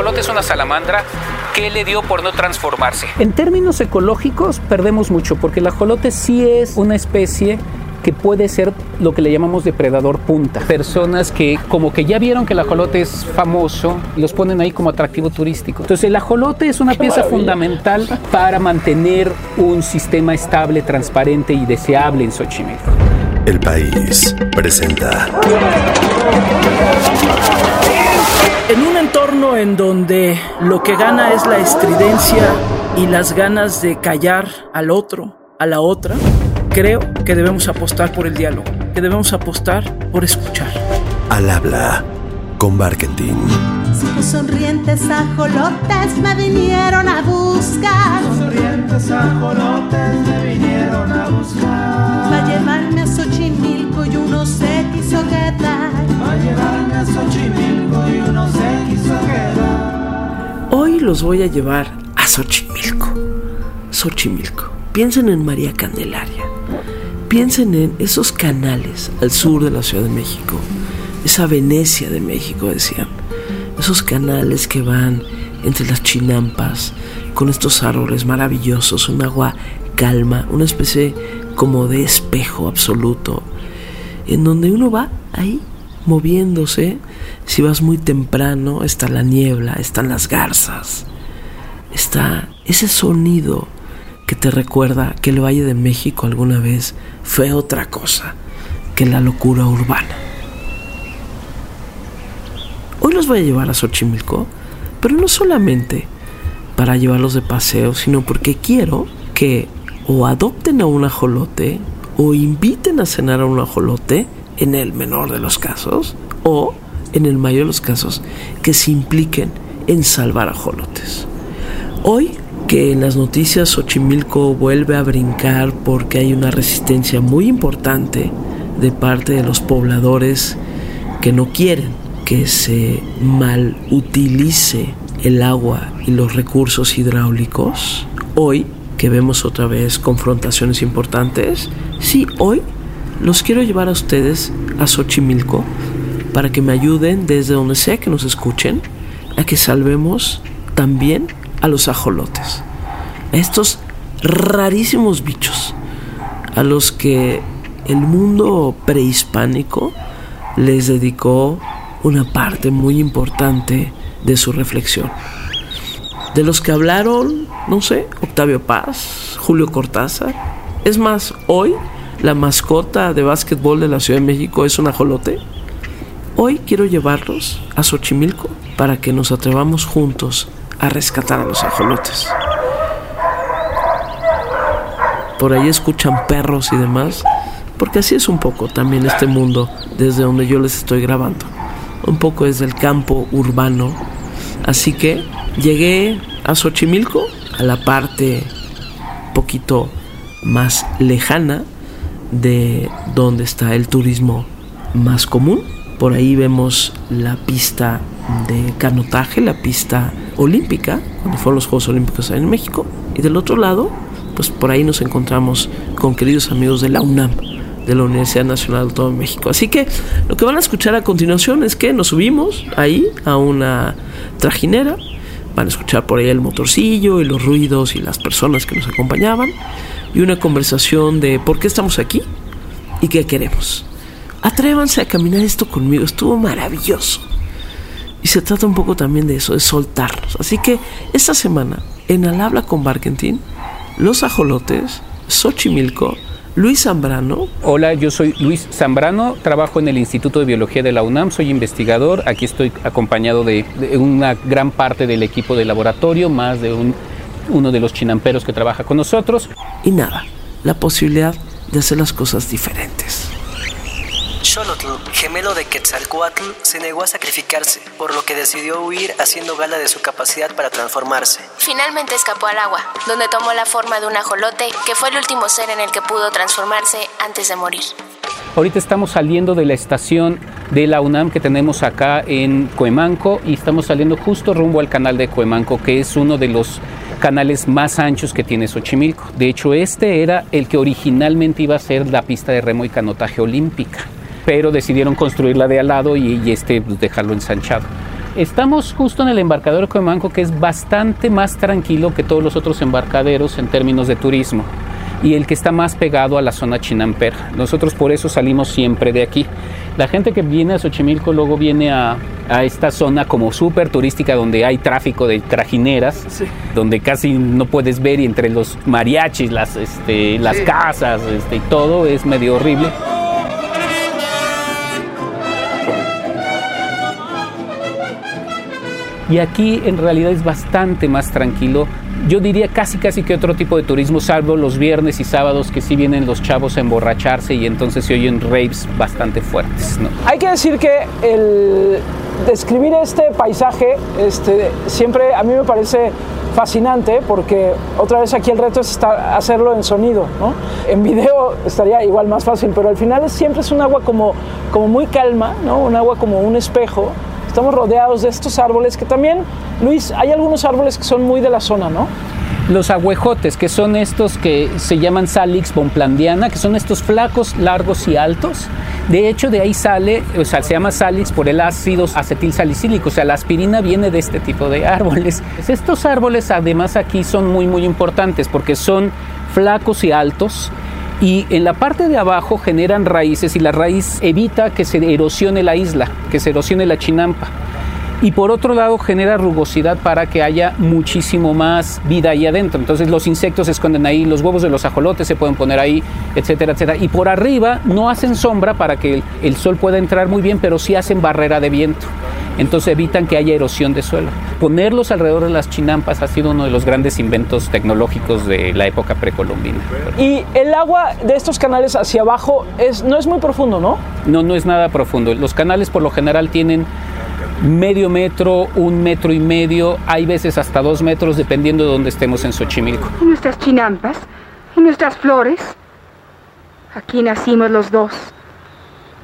ajolote es una salamandra, ¿qué le dio por no transformarse? En términos ecológicos perdemos mucho porque el ajolote sí es una especie que puede ser lo que le llamamos depredador punta. Personas que como que ya vieron que el ajolote es famoso y los ponen ahí como atractivo turístico. Entonces el ajolote es una pieza fundamental para mantener un sistema estable, transparente y deseable en Xochimilco. El país presenta. En un entorno en donde lo que gana es la estridencia y las ganas de callar al otro, a la otra, creo que debemos apostar por el diálogo, que debemos apostar por escuchar. Al habla con Barkentin. Cinco sonrientes ajolotes me vinieron a buscar. Sonrientes ajolotes me vinieron a buscar. Va a llevarme a Xochimilco y uno se quiso quedar. Va a llevarme a Xochimilco y uno se quiso quedar. Hoy los voy a llevar a Xochimilco. Xochimilco. Piensen en María Candelaria. Piensen en esos canales al sur de la Ciudad de México. Esa Venecia de México, decían. Esos canales que van entre las chinampas, con estos árboles maravillosos, un agua calma, una especie como de espejo absoluto, en donde uno va ahí moviéndose. Si vas muy temprano, está la niebla, están las garzas, está ese sonido que te recuerda que el Valle de México alguna vez fue otra cosa que la locura urbana. Hoy los voy a llevar a Xochimilco, pero no solamente para llevarlos de paseo, sino porque quiero que o adopten a un ajolote o inviten a cenar a un ajolote, en el menor de los casos, o en el mayor de los casos, que se impliquen en salvar ajolotes. Hoy que en las noticias Xochimilco vuelve a brincar porque hay una resistencia muy importante de parte de los pobladores que no quieren que se mal utilice el agua y los recursos hidráulicos. Hoy que vemos otra vez confrontaciones importantes, sí, hoy los quiero llevar a ustedes a Xochimilco para que me ayuden desde donde sea que nos escuchen a que salvemos también a los ajolotes, a estos rarísimos bichos a los que el mundo prehispánico les dedicó una parte muy importante de su reflexión. De los que hablaron, no sé, Octavio Paz, Julio Cortázar. Es más, hoy la mascota de básquetbol de la Ciudad de México es un ajolote. Hoy quiero llevarlos a Xochimilco para que nos atrevamos juntos a rescatar a los ajolotes. Por ahí escuchan perros y demás, porque así es un poco también este mundo desde donde yo les estoy grabando. Un poco desde el campo urbano. Así que llegué a Xochimilco, a la parte poquito más lejana de donde está el turismo más común. Por ahí vemos la pista de canotaje, la pista olímpica, cuando fueron los Juegos Olímpicos en México. Y del otro lado, pues por ahí nos encontramos con queridos amigos de la UNAM, de la Universidad Nacional de todo México. Así que lo que van a escuchar a continuación es que nos subimos ahí a una trajinera. Van a escuchar por ahí el motorcillo y los ruidos y las personas que nos acompañaban. Y una conversación de por qué estamos aquí y qué queremos. Atrévanse a caminar esto conmigo, estuvo maravilloso. Y se trata un poco también de eso, de soltarnos. Así que esta semana, en Al Habla con Barkentin, Los Ajolotes, Xochimilco, Luis Zambrano. Hola, yo soy Luis Zambrano, trabajo en el Instituto de Biología de la UNAM, soy investigador, aquí estoy acompañado de, de una gran parte del equipo de laboratorio, más de un, uno de los chinamperos que trabaja con nosotros. Y nada, la posibilidad de hacer las cosas diferentes. Xolotl, gemelo de Quetzalcoatl, se negó a sacrificarse, por lo que decidió huir haciendo gala de su capacidad para transformarse. Finalmente escapó al agua, donde tomó la forma de un ajolote, que fue el último ser en el que pudo transformarse antes de morir. Ahorita estamos saliendo de la estación de la UNAM que tenemos acá en Coemanco y estamos saliendo justo rumbo al canal de Coemanco, que es uno de los canales más anchos que tiene Xochimilco. De hecho, este era el que originalmente iba a ser la pista de remo y canotaje olímpica, pero decidieron construirla de al lado y, y este pues, dejarlo ensanchado. Estamos justo en el embarcadero de Coemanco, que es bastante más tranquilo que todos los otros embarcaderos en términos de turismo y el que está más pegado a la zona Chinamper. Nosotros por eso salimos siempre de aquí. La gente que viene a Xochimilco luego viene a, a esta zona como súper turística donde hay tráfico de trajineras, donde casi no puedes ver y entre los mariachis, las, este, las casas este, y todo es medio horrible. Y aquí en realidad es bastante más tranquilo. Yo diría casi casi que otro tipo de turismo, salvo los viernes y sábados que sí vienen los chavos a emborracharse y entonces se oyen raves bastante fuertes. ¿no? Hay que decir que el describir este paisaje este, siempre a mí me parece fascinante porque otra vez aquí el reto es estar, hacerlo en sonido, ¿no? En video estaría igual más fácil, pero al final siempre es un agua como, como muy calma, ¿no? Un agua como un espejo. Estamos rodeados de estos árboles que también, Luis, hay algunos árboles que son muy de la zona, ¿no? Los agüejotes, que son estos que se llaman Salix bonplandiana, que son estos flacos, largos y altos. De hecho, de ahí sale, o sea, se llama Salix por el ácido acetil salicílico, o sea, la aspirina viene de este tipo de árboles. Estos árboles, además, aquí son muy, muy importantes porque son flacos y altos. Y en la parte de abajo generan raíces y la raíz evita que se erosione la isla, que se erosione la chinampa y por otro lado genera rugosidad para que haya muchísimo más vida ahí adentro. Entonces los insectos se esconden ahí, los huevos de los ajolotes se pueden poner ahí, etcétera, etcétera. Y por arriba no hacen sombra para que el, el sol pueda entrar muy bien, pero sí hacen barrera de viento. Entonces evitan que haya erosión de suelo. Ponerlos alrededor de las chinampas ha sido uno de los grandes inventos tecnológicos de la época precolombina. Y el agua de estos canales hacia abajo es, no es muy profundo, ¿no? No, no es nada profundo. Los canales por lo general tienen medio metro, un metro y medio, hay veces hasta dos metros dependiendo de dónde estemos en Xochimilco. ¿Y nuestras chinampas? ¿Y nuestras flores? Aquí nacimos los dos.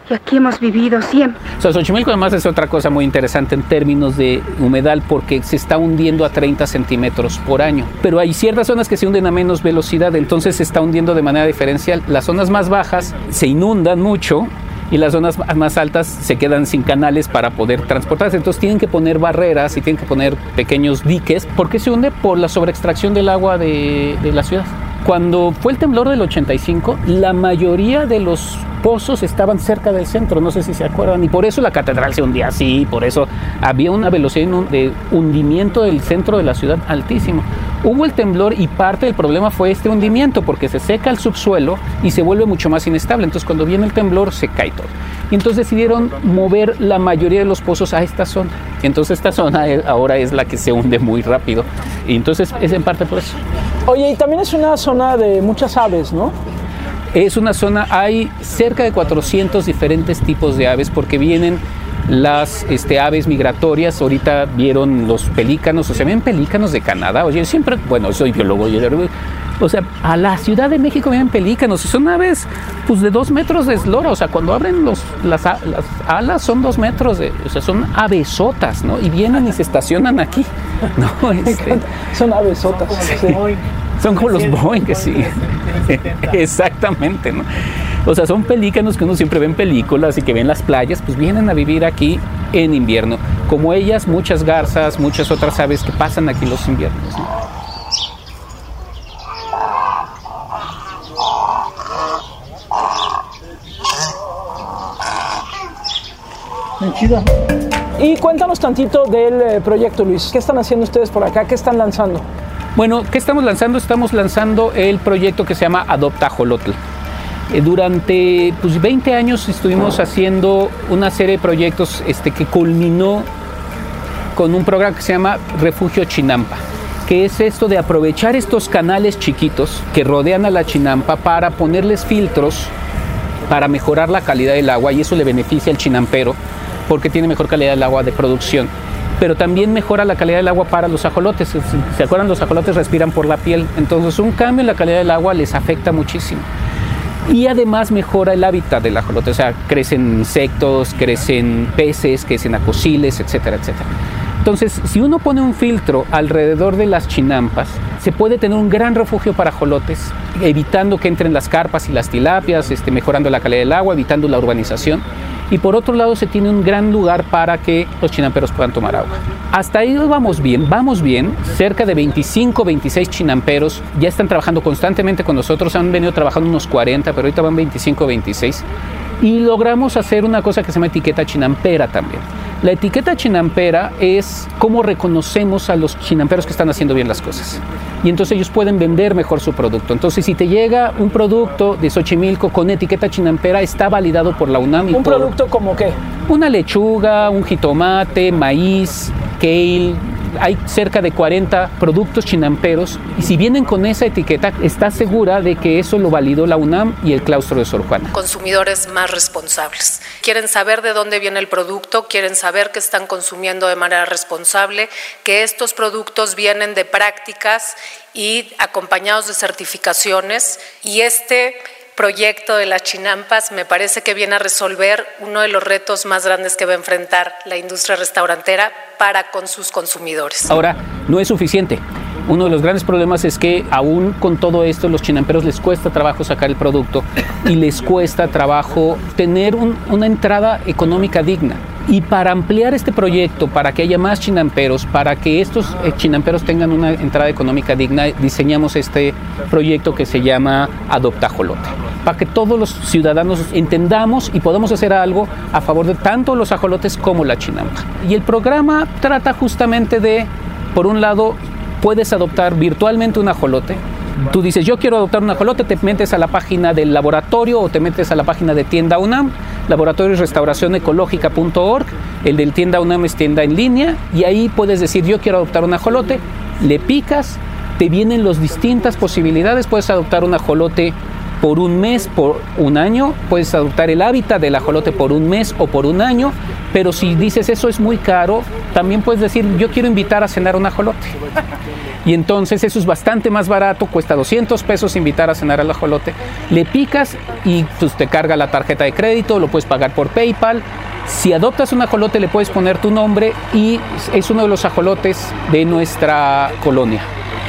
Y aquí hemos vivido siempre. O sea, Xochimilco además es otra cosa muy interesante en términos de humedad porque se está hundiendo a 30 centímetros por año. Pero hay ciertas zonas que se hunden a menos velocidad, entonces se está hundiendo de manera diferencial. Las zonas más bajas se inundan mucho y las zonas más altas se quedan sin canales para poder transportarse. Entonces tienen que poner barreras y tienen que poner pequeños diques. ¿Por qué se hunde? Por la sobreextracción del agua de, de la ciudad. Cuando fue el temblor del 85, la mayoría de los pozos estaban cerca del centro, no sé si se acuerdan, y por eso la catedral se hundía así, por eso había una velocidad de hundimiento del centro de la ciudad altísimo. Hubo el temblor y parte del problema fue este hundimiento, porque se seca el subsuelo y se vuelve mucho más inestable. Entonces cuando viene el temblor se cae todo. Y entonces decidieron mover la mayoría de los pozos a esta zona. Entonces esta zona ahora es la que se hunde muy rápido. Y entonces es en parte por eso. Oye, y también es una zona de muchas aves, ¿no? Es una zona, hay cerca de 400 diferentes tipos de aves porque vienen las este, aves migratorias, ahorita vieron los pelícanos, o sea, ven pelícanos de Canadá, oye, siempre, bueno, soy biólogo, yo, o sea, a la Ciudad de México vienen pelícanos, y son aves pues de dos metros de eslora, o sea, cuando abren los, las, las alas son dos metros, de, o sea, son avesotas, ¿no? Y vienen y se estacionan aquí, ¿no? Este, son avesotas. Sí. Son como los Boeing, que sí. Exactamente, ¿no? O sea, son pelícanos que uno siempre ve en películas y que ven las playas, pues vienen a vivir aquí en invierno. Como ellas, muchas garzas, muchas otras aves que pasan aquí los inviernos. ¿no? Y cuéntanos tantito del eh, proyecto, Luis. ¿Qué están haciendo ustedes por acá? ¿Qué están lanzando? Bueno, ¿qué estamos lanzando? Estamos lanzando el proyecto que se llama Adopta Jolotl. Eh, durante pues, 20 años estuvimos haciendo una serie de proyectos este, que culminó con un programa que se llama Refugio Chinampa, que es esto de aprovechar estos canales chiquitos que rodean a la Chinampa para ponerles filtros para mejorar la calidad del agua y eso le beneficia al chinampero porque tiene mejor calidad del agua de producción pero también mejora la calidad del agua para los ajolotes. ¿Se acuerdan? Los ajolotes respiran por la piel, entonces un cambio en la calidad del agua les afecta muchísimo. Y además mejora el hábitat del ajolote, o crecen insectos, crecen peces, crecen acosiles, etcétera, etcétera. Entonces, si uno pone un filtro alrededor de las chinampas, se puede tener un gran refugio para ajolotes, evitando que entren las carpas y las tilapias, este, mejorando la calidad del agua, evitando la urbanización y por otro lado se tiene un gran lugar para que los chinamperos puedan tomar agua. Hasta ahí vamos bien, vamos bien. Cerca de 25, 26 chinamperos ya están trabajando constantemente con nosotros, han venido trabajando unos 40, pero ahorita van 25, 26 y logramos hacer una cosa que se llama etiqueta chinampera también. La etiqueta chinampera es cómo reconocemos a los chinamperos que están haciendo bien las cosas. Y entonces ellos pueden vender mejor su producto. Entonces, si te llega un producto de Xochimilco con etiqueta chinampera, está validado por la UNAM. Y ¿Un por producto como qué? Una lechuga, un jitomate, maíz, kale, hay cerca de 40 productos chinamperos y si vienen con esa etiqueta, está segura de que eso lo validó la UNAM y el claustro de Sor Juana. Consumidores más responsables. Quieren saber de dónde viene el producto, quieren saber que están consumiendo de manera responsable, que estos productos vienen de prácticas y acompañados de certificaciones y este proyecto de las chinampas me parece que viene a resolver uno de los retos más grandes que va a enfrentar la industria restaurantera para con sus consumidores. Ahora, no es suficiente. Uno de los grandes problemas es que aún con todo esto los chinamperos les cuesta trabajo sacar el producto y les cuesta trabajo tener un, una entrada económica digna. Y para ampliar este proyecto, para que haya más chinamperos, para que estos eh, chinamperos tengan una entrada económica digna, diseñamos este proyecto que se llama Adoptajolote. Para que todos los ciudadanos entendamos y podamos hacer algo a favor de tanto los ajolotes como la chinampa. Y el programa trata justamente de, por un lado, puedes adoptar virtualmente un ajolote, Tú dices, yo quiero adoptar un ajolote, te metes a la página del laboratorio o te metes a la página de tienda UNAM, laboratorio ecológica.org, el del tienda UNAM es tienda en línea y ahí puedes decir, yo quiero adoptar un ajolote, le picas, te vienen las distintas posibilidades, puedes adoptar un ajolote por un mes, por un año, puedes adoptar el hábitat del ajolote por un mes o por un año, pero si dices eso es muy caro, también puedes decir yo quiero invitar a cenar un ajolote. Y entonces eso es bastante más barato, cuesta 200 pesos invitar a cenar al ajolote. Le picas y pues, te carga la tarjeta de crédito, lo puedes pagar por PayPal. Si adoptas un ajolote le puedes poner tu nombre y es uno de los ajolotes de nuestra colonia.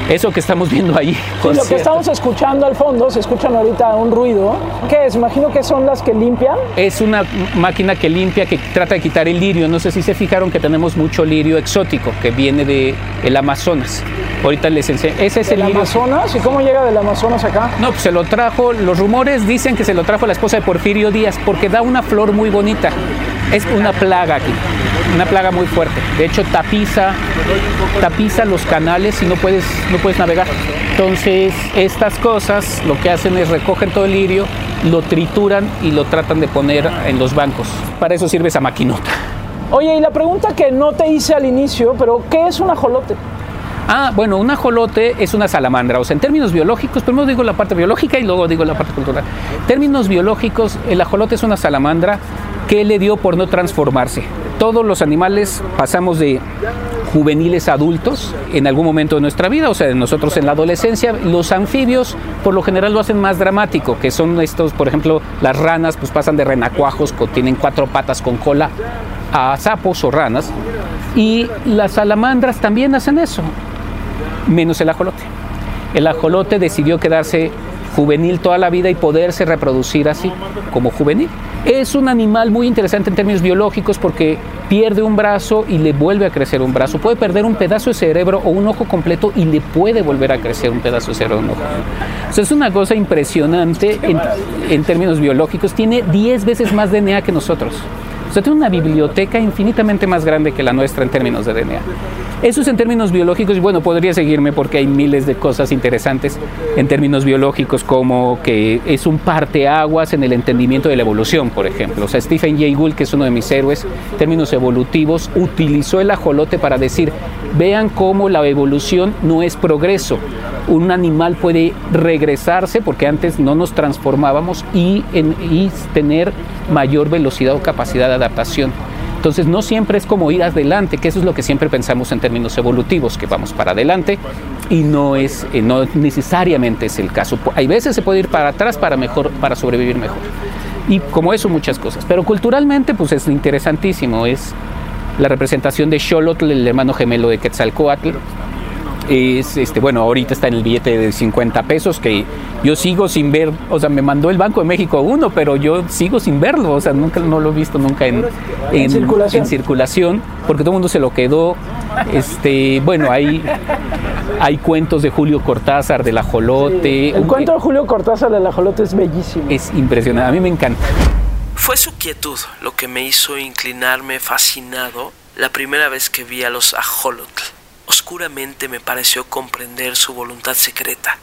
Eso que estamos viendo ahí. Sí, lo que estamos escuchando al fondo, se escuchan ahorita un ruido. ¿Qué es? Imagino que son las que limpian. Es una máquina que limpia, que trata de quitar el lirio. No sé si se fijaron que tenemos mucho lirio exótico que viene del el Amazonas. Ahorita les enseño. Ese es el, ¿El lirio. Amazonas? ¿Y cómo llega del Amazonas acá? No, pues se lo trajo, los rumores dicen que se lo trajo la esposa de Porfirio Díaz porque da una flor muy bonita. Es una plaga aquí, una plaga muy fuerte. De hecho, tapiza, tapiza los canales y no puedes, no puedes navegar. Entonces, estas cosas lo que hacen es recoger todo el lirio, lo trituran y lo tratan de poner en los bancos. Para eso sirve esa maquinota. Oye, y la pregunta que no te hice al inicio, pero ¿qué es un ajolote? Ah, bueno, un ajolote es una salamandra. O sea, en términos biológicos, primero digo la parte biológica y luego digo la parte cultural. En términos biológicos, el ajolote es una salamandra que le dio por no transformarse. Todos los animales pasamos de juveniles a adultos en algún momento de nuestra vida, o sea, nosotros en la adolescencia. Los anfibios por lo general lo hacen más dramático, que son estos, por ejemplo, las ranas pues pasan de renacuajos, que tienen cuatro patas con cola, a sapos o ranas. Y las salamandras también hacen eso, menos el ajolote. El ajolote decidió quedarse juvenil toda la vida y poderse reproducir así, como juvenil. Es un animal muy interesante en términos biológicos porque pierde un brazo y le vuelve a crecer un brazo. Puede perder un pedazo de cerebro o un ojo completo y le puede volver a crecer un pedazo de cerebro o un ojo. Sea, es una cosa impresionante en, en términos biológicos. Tiene 10 veces más DNA que nosotros. Sea, tiene una biblioteca infinitamente más grande que la nuestra en términos de DNA. Eso es en términos biológicos y bueno, podría seguirme porque hay miles de cosas interesantes en términos biológicos como que es un parteaguas en el entendimiento de la evolución, por ejemplo. O sea, Stephen Jay Gould, que es uno de mis héroes, en términos evolutivos, utilizó el ajolote para decir, vean cómo la evolución no es progreso. Un animal puede regresarse porque antes no nos transformábamos y, en, y tener mayor velocidad o capacidad de adaptación. Entonces no siempre es como ir adelante, que eso es lo que siempre pensamos en términos evolutivos, que vamos para adelante y no es eh, no necesariamente es el caso. Hay veces se puede ir para atrás para mejor para sobrevivir mejor. Y como eso muchas cosas, pero culturalmente pues es interesantísimo, es la representación de Xolotl, el hermano gemelo de Quetzalcoatl. es, este, bueno, ahorita está en el billete de 50 pesos que yo sigo sin ver, o sea, me mandó el Banco de México uno, pero yo sigo sin verlo, o sea, nunca no lo he visto nunca en, en, circulación? en circulación, porque todo el mundo se lo quedó. Este, bueno, hay, hay cuentos de Julio Cortázar, del ajolote. El cuento de Julio Cortázar del ajolote es bellísimo. Es impresionante, a mí me encanta. Fue su quietud lo que me hizo inclinarme fascinado la primera vez que vi a los ajolotl. Oscuramente me pareció comprender su voluntad secreta,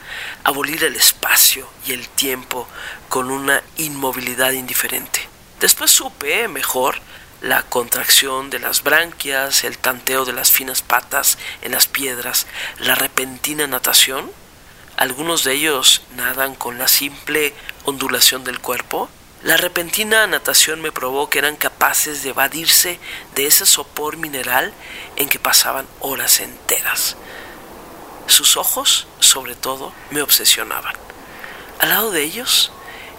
abolir el espacio y el tiempo con una inmovilidad indiferente. Después supe mejor la contracción de las branquias, el tanteo de las finas patas en las piedras, la repentina natación. Algunos de ellos nadan con la simple ondulación del cuerpo. La repentina natación me probó que eran capaces de evadirse de ese sopor mineral en que pasaban horas enteras. Sus ojos, sobre todo, me obsesionaban. Al lado de ellos,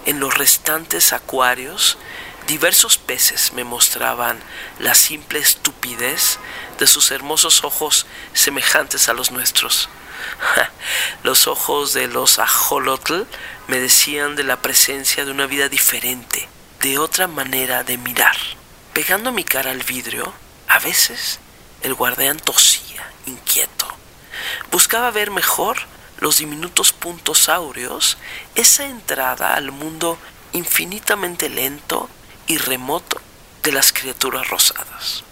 en los restantes acuarios, diversos peces me mostraban la simple estupidez de sus hermosos ojos semejantes a los nuestros. Los ojos de los ajolotl me decían de la presencia de una vida diferente, de otra manera de mirar. Pegando mi cara al vidrio, a veces el guardián tosía, inquieto. Buscaba ver mejor los diminutos puntos áureos, esa entrada al mundo infinitamente lento y remoto de las criaturas rosadas.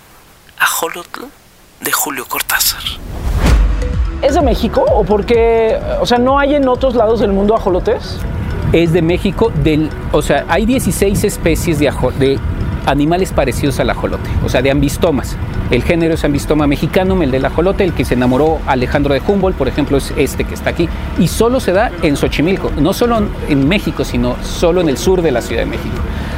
Ajolotl de Julio Cortázar. ¿Es de México o porque, o sea, no hay en otros lados del mundo ajolotes? Es de México, del, o sea, hay 16 especies de, de animales parecidos al ajolote, o sea, de ambistomas. El género es ambistoma mexicanum, el del ajolote, el que se enamoró Alejandro de Humboldt, por ejemplo, es este que está aquí. Y solo se da en Xochimilco, no solo en México, sino solo en el sur de la Ciudad de México.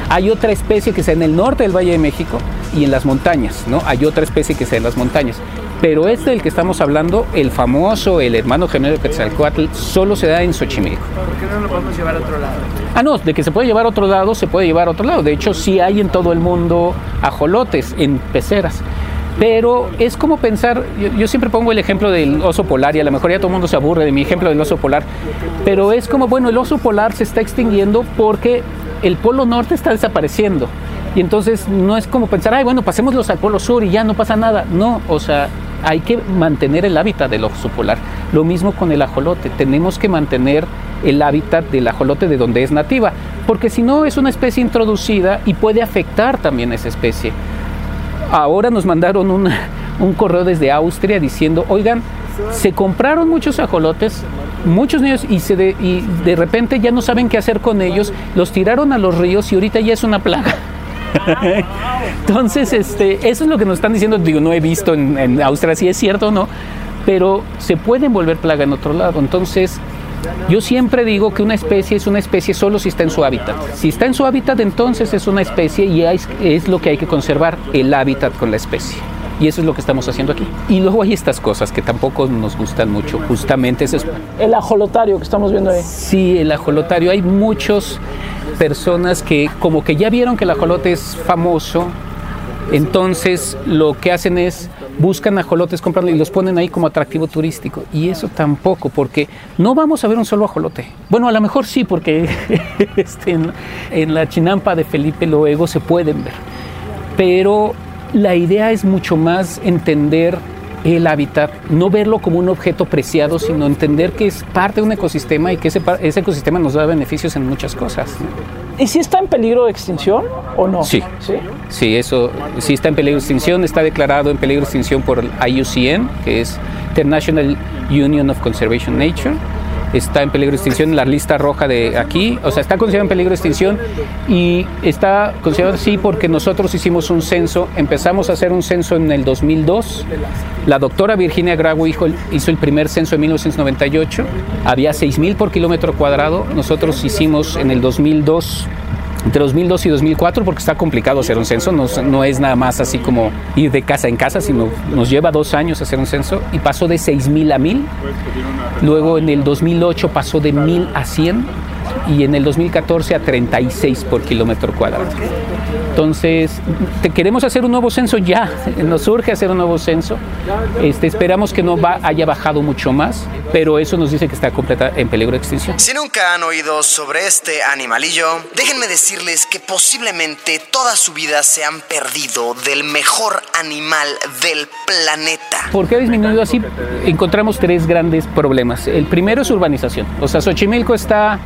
Hay otra especie que está en el norte del Valle de México y en las montañas, ¿no? Hay otra especie que está en las montañas. Pero este del que estamos hablando, el famoso, el hermano gemelo de Quetzalcoatl, solo se da en Xochimilco. ¿Por qué no lo podemos llevar a otro lado? Ah, no, de que se puede llevar a otro lado, se puede llevar a otro lado. De hecho, sí hay en todo el mundo ajolotes, en peceras. Pero es como pensar, yo, yo, siempre pongo el ejemplo del oso polar y a lo mejor ya todo el mundo se aburre de mi ejemplo del oso polar, pero es como, bueno, el oso polar se está extinguiendo porque el polo norte está desapareciendo. Y entonces no es como pensar, ay, bueno, pasémoslos al polo sur y ya no pasa nada. No, o sea, hay que mantener el hábitat del oso polar. Lo mismo con el ajolote, tenemos que mantener el hábitat del ajolote de donde es nativa, porque si no es una especie introducida y puede afectar también a esa especie. Ahora nos mandaron una, un correo desde Austria diciendo, oigan, se compraron muchos ajolotes, muchos niños, y, se de, y de repente ya no saben qué hacer con ellos, los tiraron a los ríos y ahorita ya es una plaga. Entonces, este, eso es lo que nos están diciendo. Digo, no he visto en, en Austria si es cierto o no, pero se pueden volver plaga en otro lado. Entonces, yo siempre digo que una especie es una especie solo si está en su hábitat. Si está en su hábitat, entonces es una especie y es, es lo que hay que conservar, el hábitat con la especie. Y eso es lo que estamos haciendo aquí. Y luego hay estas cosas que tampoco nos gustan mucho. Justamente eso es... El ajolotario que estamos viendo ahí. Sí, el ajolotario. Hay muchas personas que como que ya vieron que el ajolote es famoso, entonces lo que hacen es buscan ajolotes, compran y los ponen ahí como atractivo turístico. Y eso tampoco, porque no vamos a ver un solo ajolote. Bueno, a lo mejor sí, porque este, en, la chinampa de Felipe Loego se pueden ver. Pero la idea es mucho más entender el hábitat, no verlo como un objeto preciado, sino entender que es parte de un ecosistema y que ese, ese ecosistema nos da beneficios en muchas cosas. ¿Y si está en peligro de extinción o no? Sí, sí, sí eso sí está en peligro de extinción, está declarado en peligro de extinción por el IUCN, que es International Union of Conservation Nature está en peligro de extinción en la lista roja de aquí, o sea, está considerado en peligro de extinción y está considerado así porque nosotros hicimos un censo, empezamos a hacer un censo en el 2002, la doctora Virginia Grago hizo hizo el primer censo en 1998, había 6.000 por kilómetro cuadrado, nosotros hicimos en el 2002 entre 2002 y 2004, porque está complicado hacer un censo, no, no, es nada más así como ir de casa en casa, sino nos lleva dos años hacer un censo y pasó de 6.000 a 1.000. Luego en el 2008 pasó de 1.000 a 100 y en el 2014 a 36 por kilómetro cuadrado. Entonces, te queremos hacer un nuevo censo ya, nos urge hacer un nuevo censo. Este, esperamos que no va, haya bajado mucho más, pero eso nos dice que está completa en peligro de extinción. Si nunca han oído sobre este animalillo, déjenme decirles que posiblemente toda su vida se han perdido del mejor animal del planeta. ¿Por qué ha disminuido así? Encontramos tres grandes problemas. El primero es urbanización. O sea, Xochimilco está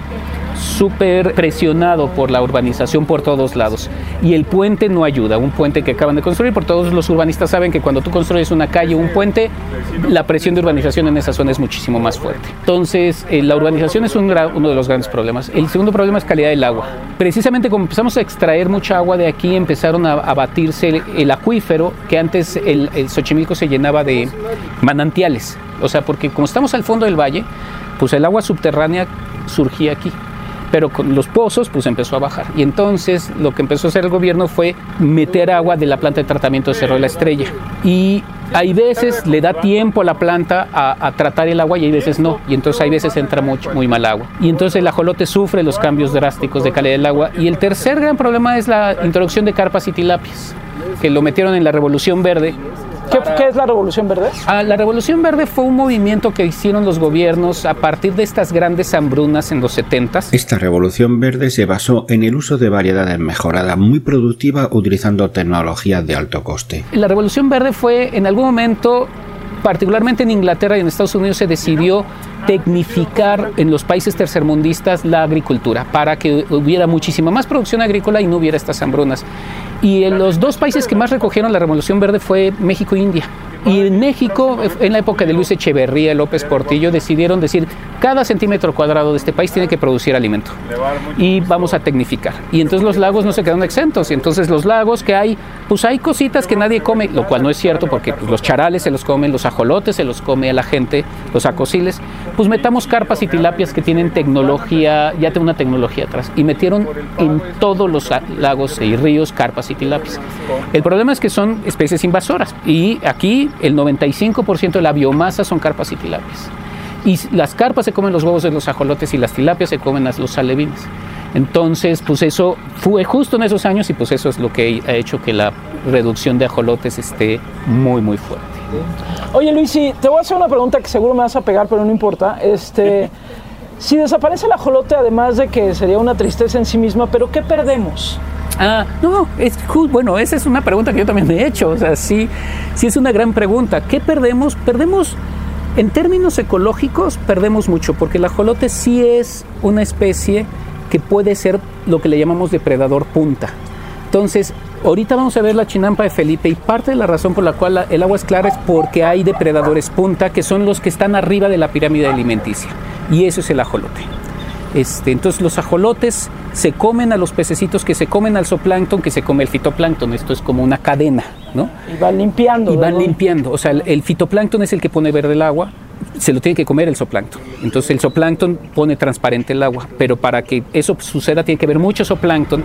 súper presionado por la urbanización por todos lados. Y el puente no ayuda, un puente que acaban de construir, por todos los urbanistas saben que cuando tú construyes una calle o un puente, la presión de urbanización en esa zona es muchísimo más fuerte. Entonces, eh, la urbanización es un uno de los grandes problemas. El segundo problema es calidad del agua. Precisamente como empezamos a extraer mucha agua de aquí, empezaron a, a batirse el, acuífero, que antes el, el Xochimilco se llenaba de manantiales. O sea, porque como estamos al fondo del valle, pues el agua subterránea surgía aquí pero con los pozos pues empezó a bajar. Y entonces lo que empezó a hacer el gobierno fue meter agua de la planta de tratamiento de Cerro de la Estrella. Y hay veces le da tiempo a la planta a, tratar el agua y hay veces no. Y entonces hay veces entra mucho, muy mal agua. Y entonces el ajolote sufre los cambios drásticos de calidad del agua. Y el tercer gran problema es la introducción de carpas y tilapias, que lo metieron en la Revolución Verde ¿Qué, es la Revolución Verde? Ah, la Revolución Verde fue un movimiento que hicieron los gobiernos a partir de estas grandes hambrunas en los 70. Esta Revolución Verde se basó en el uso de variedades mejoradas muy productivas utilizando tecnologías de alto coste. La Revolución Verde fue en algún momento particularmente en Inglaterra y en Estados Unidos se decidió tecnificar en los países tercermundistas la agricultura para que hubiera muchísima más producción agrícola y no hubiera estas hambrunas. Y en los dos países que más recogieron la Revolución Verde fue México e India. Y en México, en la época de Luis Echeverría, López Portillo, decidieron decir, cada centímetro cuadrado de este país tiene que producir alimento. Y vamos a tecnificar. Y entonces los lagos no se quedan exentos. Y entonces los lagos que hay, pues hay cositas que nadie come, lo cual no es cierto porque pues, los charales se los comen, los ajolotes se los come a la gente, los acosiles. Pues metamos carpas y tilapias que tienen tecnología, ya tiene una tecnología atrás. Y metieron en todos los lagos y ríos carpas y tilapias. El problema es que son especies invasoras. Y aquí el 95% de la biomasa son carpas y tilapias. Y las carpas se comen los huevos de los ajolotes y las tilapias se comen los alevines. Entonces, pues eso fue justo en esos años y pues eso es lo que ha hecho que la reducción de ajolotes esté muy, muy fuerte. Oye Luis, te voy a hacer una pregunta que seguro me vas a pegar, pero no importa. Este, si desaparece el ajolote, además de que sería una tristeza en sí misma, pero ¿qué perdemos? Ah, no, es bueno, esa es una pregunta que yo también me he hecho. O sea, sí, sí es una gran pregunta. ¿Qué perdemos? Perdemos, en términos ecológicos, perdemos mucho, porque el ajolote sí es una especie que puede ser lo que le llamamos depredador punta. Entonces, ahorita vamos a ver la chinampa de Felipe y parte de la razón por la cual el agua es clara es porque hay depredadores punta que son los que están arriba de la pirámide alimenticia. Y eso es el ajolote. Este, entonces los ajolotes se comen a los pececitos que se comen al zooplancton que se come el fitoplancton. Esto es como una cadena, ¿no? Y van limpiando. Y van limpiando. O sea, el, fitoplancton es el que pone verde el agua, se lo tiene que comer el zooplancton. Entonces el zooplancton pone transparente el agua, pero para que eso suceda tiene que haber mucho zooplancton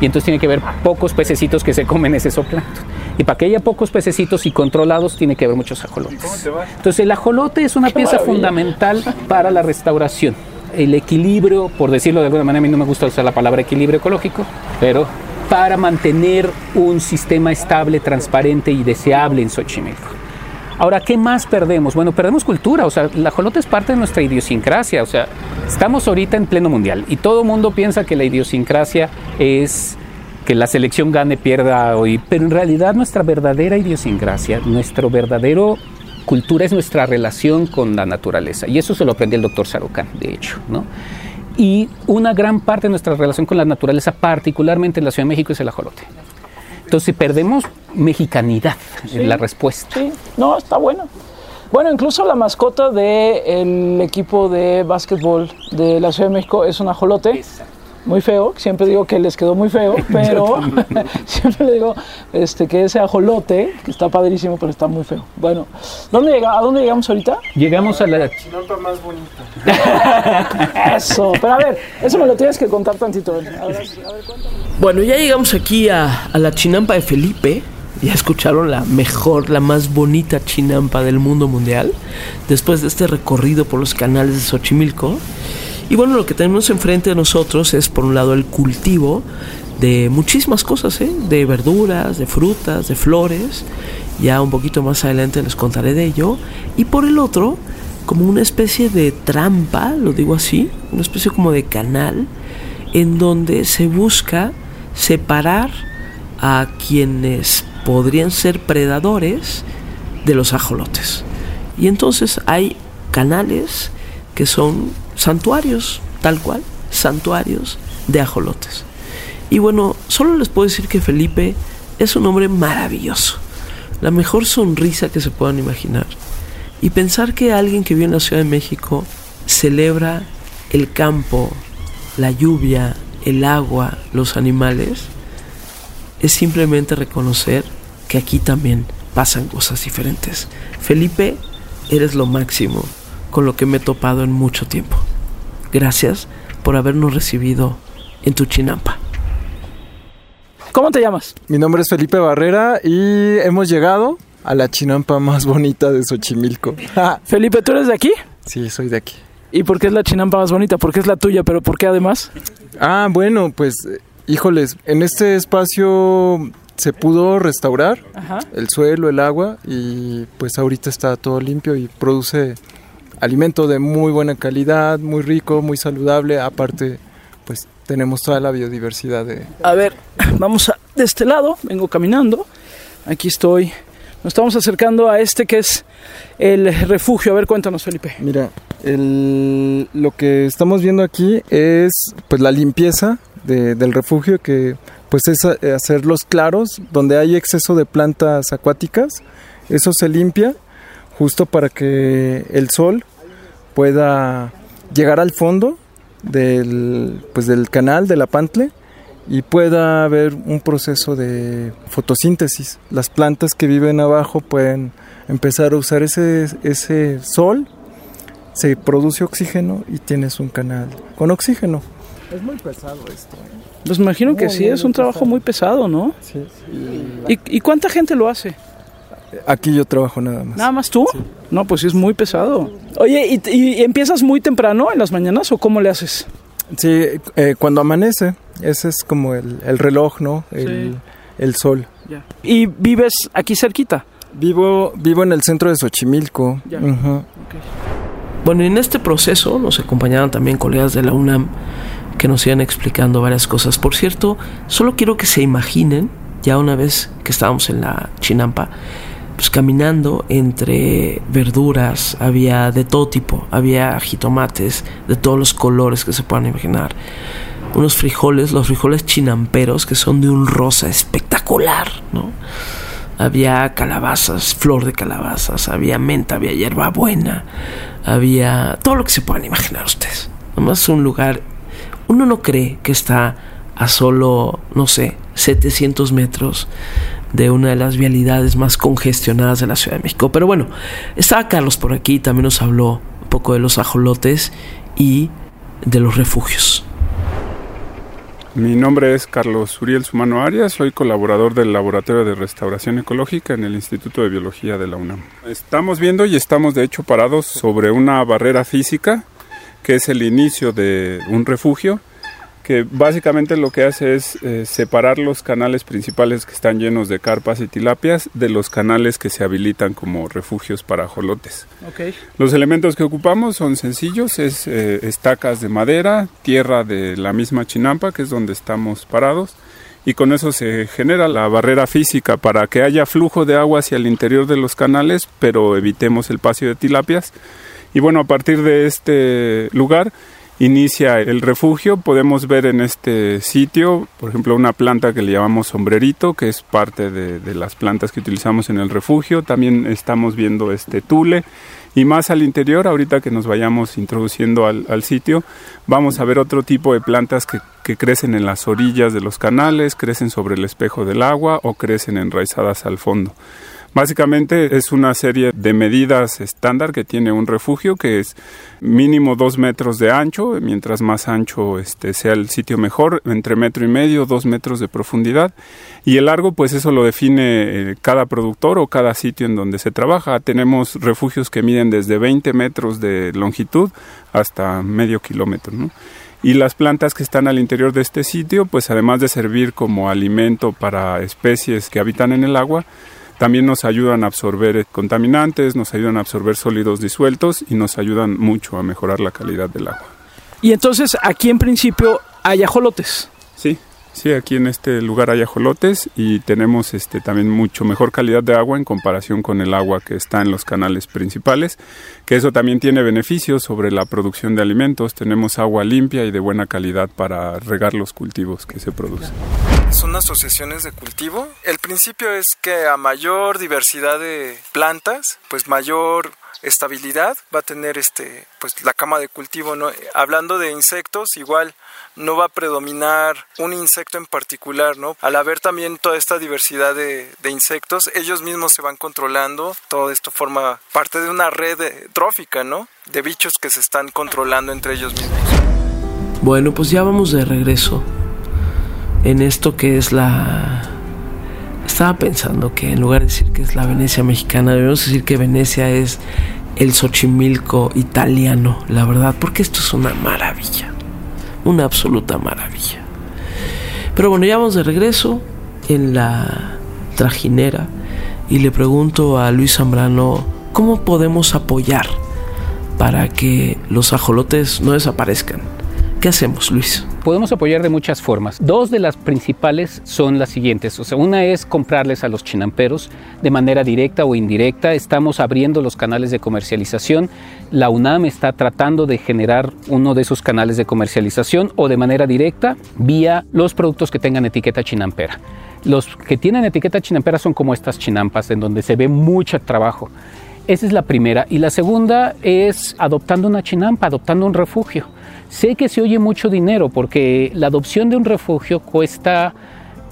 y entonces tiene que haber pocos pececitos que se comen ese zooplancton. Y para que haya pocos pececitos y controlados tiene que haber muchos ajolotes. Entonces el ajolote es una pieza fundamental para la restauración el equilibrio, por decirlo de alguna manera, a mí no me gusta usar la palabra equilibrio ecológico, pero para mantener un sistema estable, transparente y deseable en Xochimilco. Ahora, ¿qué más perdemos? Bueno, perdemos cultura, o sea, la jolota es parte de nuestra idiosincrasia, o sea, estamos ahorita en pleno mundial y todo el mundo piensa que la idiosincrasia es que la selección gane, pierda hoy, pero en realidad nuestra verdadera idiosincrasia, nuestro verdadero cultura es nuestra relación con la naturaleza. Y eso se lo aprendió el doctor Sarucán, de hecho. ¿no? Y una gran parte de nuestra relación con la naturaleza, particularmente en la Ciudad de México, es el ajolote. Entonces perdemos mexicanidad en la respuesta. Sí, no, está bueno. Bueno, incluso la mascota del equipo de básquetbol de la Ciudad de México es un ajolote muy feo, siempre digo que les quedó muy feo, pero siempre le digo este, que ese ajolote, que está padrísimo, pero está muy feo. Bueno, ¿dónde llega, ¿a dónde llegamos ahorita? Llegamos a la chinampa más bonita. eso, pero a ver, eso me lo tienes que contar tantito. bueno, ya llegamos aquí a, a la chinampa de Felipe. Ya escucharon la mejor, la más bonita chinampa del mundo mundial. Después de este recorrido por los canales de Xochimilco. Y bueno, lo que tenemos enfrente de nosotros es por un lado el cultivo de muchísimas cosas, ¿eh? de verduras, de frutas, de flores. Ya un poquito más adelante les contaré de ello. Y por el otro, como una especie de trampa, lo digo así, una especie como de canal, en donde se busca separar a quienes podrían ser predadores de los ajolotes. Y entonces hay canales que son santuarios, tal cual, santuarios de ajolotes. Y bueno, solo les puedo decir que Felipe es un hombre maravilloso, la mejor sonrisa que se puedan imaginar. Y pensar que alguien que vive en la Ciudad de México celebra el campo, la lluvia, el agua, los animales, es simplemente reconocer que aquí también pasan cosas diferentes. Felipe, eres lo máximo con lo que me he topado en mucho tiempo. Gracias por habernos recibido en tu chinampa. ¿Cómo te llamas? Mi nombre es Felipe Barrera y hemos llegado a la chinampa más bonita de Xochimilco. Felipe, ¿tú eres de aquí? Sí, soy de aquí. ¿Y por qué es la chinampa más bonita? Porque es la tuya, pero ¿por qué además? Ah, bueno, pues, híjoles, en este espacio se pudo restaurar el suelo, el agua y pues ahorita está todo limpio y produce alimento de muy buena calidad, muy rico, muy saludable, aparte pues tenemos toda la biodiversidad de... A ver, vamos a, de este lado, vengo caminando, aquí estoy, nos estamos acercando a este que es el refugio, a ver cuéntanos Felipe. Mira, el, lo que estamos viendo aquí es pues la limpieza de, del refugio que pues es hacerlos claros donde hay exceso de plantas acuáticas, eso se limpia justo para que el sol pueda llegar al fondo del, pues del canal de la Pantle y pueda haber un proceso de fotosíntesis. Las plantas que viven abajo pueden empezar a usar ese, ese sol, se produce oxígeno y tienes un canal con oxígeno. Es muy pesado esto. Pues imagino que sí, es un trabajo muy pesado, ¿no? Sí. ¿Y, ¿Y cuánta gente lo hace? Aquí yo trabajo nada más. ¿Nada más tú? No, pues sí es muy pesado. Oye, ¿y, y empiezas muy temprano en las mañanas o cómo le haces? Sí, eh, cuando amanece, ese es como el, el reloj, ¿no? El, Sí. el sol. Ya. ¿Y vives aquí cerquita? Vivo, vivo en el centro de Xochimilco. Ya. Bueno, y en este proceso nos acompañaban también colegas de la UNAM que nos iban explicando varias cosas. Por cierto, solo quiero que se imaginen, ya una vez que estábamos en la Chinampa, pues caminando entre verduras, había de todo tipo, había jitomates de todos los colores que se puedan imaginar. Unos frijoles, los frijoles chinamperos, que son de un rosa espectacular, ¿no? Había calabazas, flor de calabazas, había menta, había hierbabuena, había todo lo que se puedan imaginar ustedes. Además es un lugar, uno no cree que está a solo, no sé, 700 metros de una de las vialidades más congestionadas de la Ciudad de México. Pero bueno, estaba Carlos por aquí, también nos habló un poco de los ajolotes y de los refugios. Mi nombre es Carlos Uriel Sumano Arias, soy colaborador del Laboratorio de Restauración Ecológica en el Instituto de Biología de la UNAM. Estamos viendo y estamos de hecho parados sobre una barrera física que es el inicio de un refugio que básicamente lo que hace es eh, separar los canales principales que están llenos de carpas y tilapias de los canales que se habilitan como refugios para ajolotes. Ok. Los elementos que ocupamos son sencillos, es eh, estacas de madera, tierra de la misma chinampa, que es donde estamos parados, y con eso se genera la barrera física para que haya flujo de agua hacia el interior de los canales, pero evitemos el paso de tilapias. Y bueno, a partir de este lugar inicia el refugio. Podemos ver en este sitio, por ejemplo, una planta que le llamamos sombrerito, que es parte de, las plantas que utilizamos en el refugio. También estamos viendo este tule. Y más al interior, ahorita que nos vayamos introduciendo al, sitio, vamos a ver otro tipo de plantas que crecen en las orillas de los canales, crecen sobre el espejo del agua o crecen enraizadas al fondo. Básicamente es una serie de medidas estándar que tiene un refugio que es mínimo dos metros de ancho, mientras más ancho este, sea el sitio mejor, entre metro y medio, dos metros de profundidad y el largo pues eso lo define eh, cada productor o cada sitio en donde se trabaja. Tenemos refugios que miden desde 20 metros de longitud hasta medio kilómetro. Y las plantas que están al interior de este sitio, pues además de servir como alimento para especies que habitan en el agua, también nos ayudan a absorber contaminantes, nos ayudan a absorber sólidos disueltos y nos ayudan mucho a mejorar la calidad del agua. Y entonces aquí en principio hay ajolotes. Sí, Sí, aquí en este lugar hay ajolotes y tenemos este, también mucho mejor calidad de agua en comparación con el agua que está en los canales principales, que eso también tiene beneficios sobre la producción de alimentos. Tenemos agua limpia y de buena calidad para regar los cultivos que se producen. Son asociaciones de cultivo. El principio es que a mayor diversidad de plantas, pues mayor estabilidad va a tener este pues la cama de cultivo hablando de insectos igual no va a predominar un insecto en particular, ¿no? Al haber también toda esta diversidad de, insectos, ellos mismos se van controlando, todo esto forma parte de una red trófica, ¿no? De bichos que se están controlando entre ellos mismos. Bueno, pues ya vamos de regreso en esto que es la... Estaba pensando que en lugar de decir que es la Venecia mexicana, debemos decir que Venecia es el Xochimilco italiano, la verdad, porque esto es una maravilla una absoluta maravilla. Pero bueno, ya vamos de regreso en la trajinera y le pregunto a Luis Zambrano cómo podemos apoyar para que los ajolotes no desaparezcan. ¿Qué hacemos, Luis? Podemos apoyar de muchas formas. Dos de las principales son las siguientes. O sea, una es comprarles a los chinamperos de manera directa o indirecta. Estamos abriendo los canales de comercialización. La UNAM está tratando de generar uno de esos canales de comercialización o de manera directa vía los productos que tengan etiqueta chinampera. Los que tienen etiqueta chinampera son como estas chinampas en donde se ve mucho trabajo. Esa es la primera. Y la segunda es adoptando una chinampa, adoptando un refugio. Sé que se oye mucho dinero porque la adopción de un refugio cuesta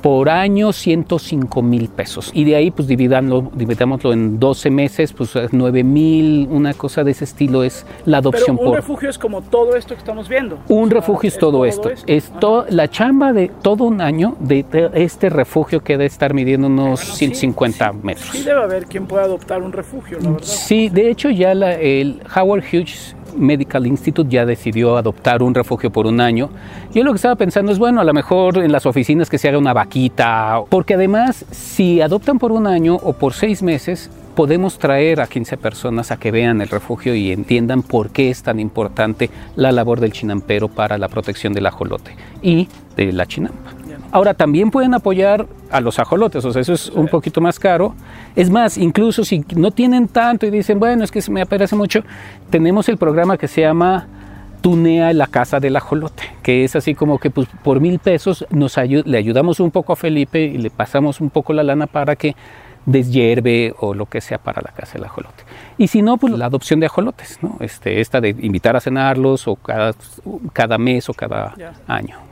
por año 105 mil pesos. Y de ahí, pues dividámoslo en 12 meses, pues 9 mil, una cosa de ese estilo es la adopción Pero un refugio es como todo esto que estamos viendo. Un refugio es, todo, esto. Es la chamba de todo un año de este refugio que debe estar midiendo unos 150 metros. Sí debe haber quien pueda adoptar un refugio, la verdad. Sí, de hecho ya el Howard Hughes Medical Institute ya decidió adoptar un refugio por un año. Yo lo que estaba pensando es, bueno, a lo mejor en las oficinas que se haga una vaquita, porque además si adoptan por un año o por seis meses, podemos traer a 15 personas a que vean el refugio y entiendan por qué es tan importante la labor del chinampero para la protección del ajolote y de la chinampa. Ahora también pueden apoyar a los ajolotes, o sea, eso es un poquito más caro. Es más, incluso si no tienen tanto y dicen, bueno, es que se me aparece mucho, tenemos el programa que se llama Tunea la casa del ajolote, que es así como que pues, por mil pesos nos le ayudamos un poco a Felipe y le pasamos un poco la lana para que deshierve o lo que sea para la casa del ajolote. Y si no, pues la adopción de ajolotes, ¿no? Este, esta de invitar a cenarlos o cada, cada mes o cada año.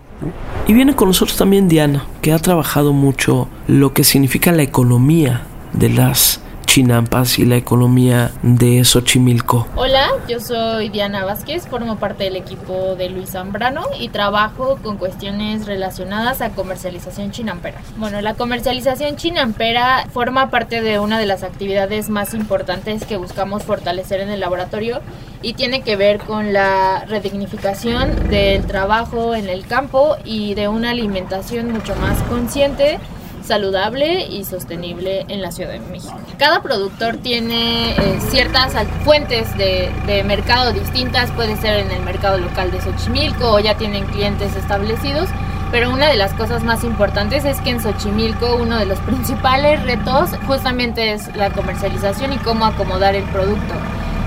Y viene con nosotros también Diana, que ha trabajado mucho lo que significa la economía de las Chinampas y la economía de Xochimilco. Hola, yo soy Diana Vázquez, formo parte del equipo de Luis Zambrano y trabajo con cuestiones relacionadas a comercialización chinampera. Bueno, la comercialización chinampera forma parte de una de las actividades más importantes que buscamos fortalecer en el laboratorio y tiene que ver con la redignificación del trabajo en el campo y de una alimentación mucho más consciente saludable y sostenible en la Ciudad de México. Cada productor tiene eh, ciertas fuentes de, de, mercado distintas, puede ser en el mercado local de Xochimilco o ya tienen clientes establecidos, pero una de las cosas más importantes es que en Xochimilco uno de los principales retos justamente es la comercialización y cómo acomodar el producto.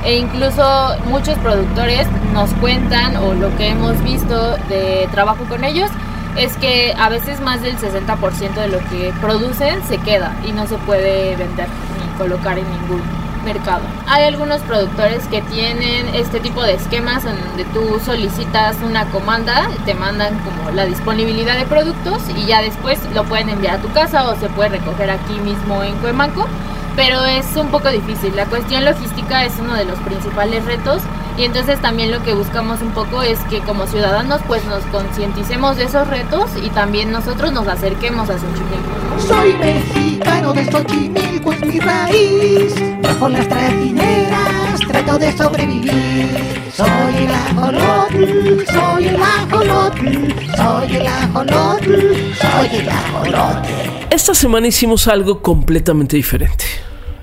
E incluso muchos productores nos cuentan o lo que hemos visto de trabajo con ellos es que a veces más del 60% de lo que producen se queda y no se puede vender ni colocar en ningún mercado. Hay algunos productores que tienen este tipo de esquemas en donde tú solicitas una comanda, te mandan como la disponibilidad de productos y ya después lo pueden enviar a tu casa o se puede recoger aquí mismo en Cuemanco, pero es un poco difícil. La cuestión logística es uno de los principales retos y entonces también lo que buscamos un poco es que como ciudadanos pues nos concienticemos de esos retos y también nosotros nos acerquemos a Xochimilco. Soy mexicano de Xochimilco, es mi raíz. Bajo las trajineras trato de sobrevivir. Soy el ajolote, soy el ajolote, soy el ajolote, soy el ajolote. Esta semana hicimos algo completamente diferente.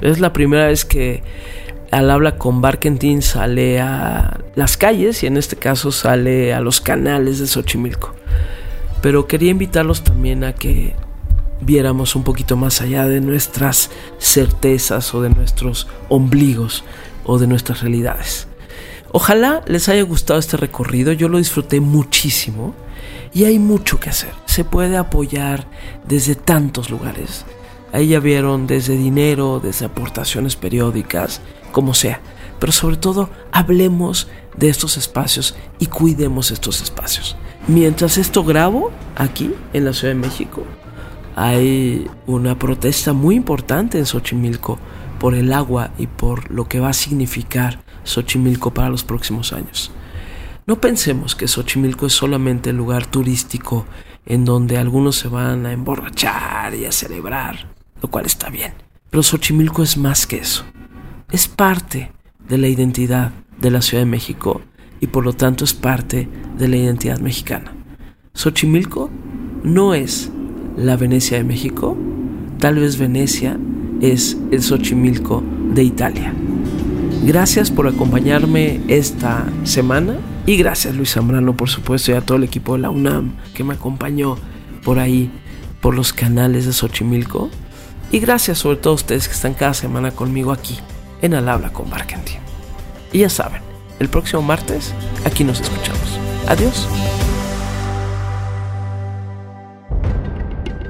Es la primera vez que al habla con Barkentin sale a las calles y en este caso sale a los canales de Xochimilco. Pero quería invitarlos también a que viéramos un poquito más allá de nuestras certezas o de nuestros ombligos o de nuestras realidades. Ojalá les haya gustado este recorrido, yo lo disfruté muchísimo y hay mucho que hacer. Se puede apoyar desde tantos lugares. Ahí ya vieron desde dinero, desde aportaciones periódicas, como sea. Pero sobre todo hablemos de estos espacios y cuidemos estos espacios. Mientras esto grabo aquí en la Ciudad de México, hay una protesta muy importante en Xochimilco por el agua y por lo que va a significar Xochimilco para los próximos años. No pensemos que Xochimilco es solamente el lugar turístico en donde algunos se van a emborrachar y a celebrar, lo cual está bien. Pero Xochimilco es más que eso. Es parte de la identidad de la Ciudad de México y por lo tanto es parte de la identidad mexicana. Xochimilco no es la Venecia de México, tal vez Venecia es el Xochimilco de Italia. Gracias por acompañarme esta semana y gracias Luis Zambrano por supuesto y a todo el equipo de la UNAM que me acompañó por ahí, por los canales de Xochimilco. Y gracias sobre todo a ustedes que están cada semana conmigo aquí en Al Habla con Barkentin. Y ya saben, el próximo martes aquí nos escuchamos. Adiós.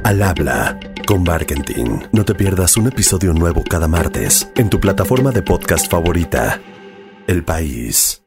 Al habla con Barkentin. No te pierdas un episodio nuevo cada martes en tu plataforma de podcast favorita. El País.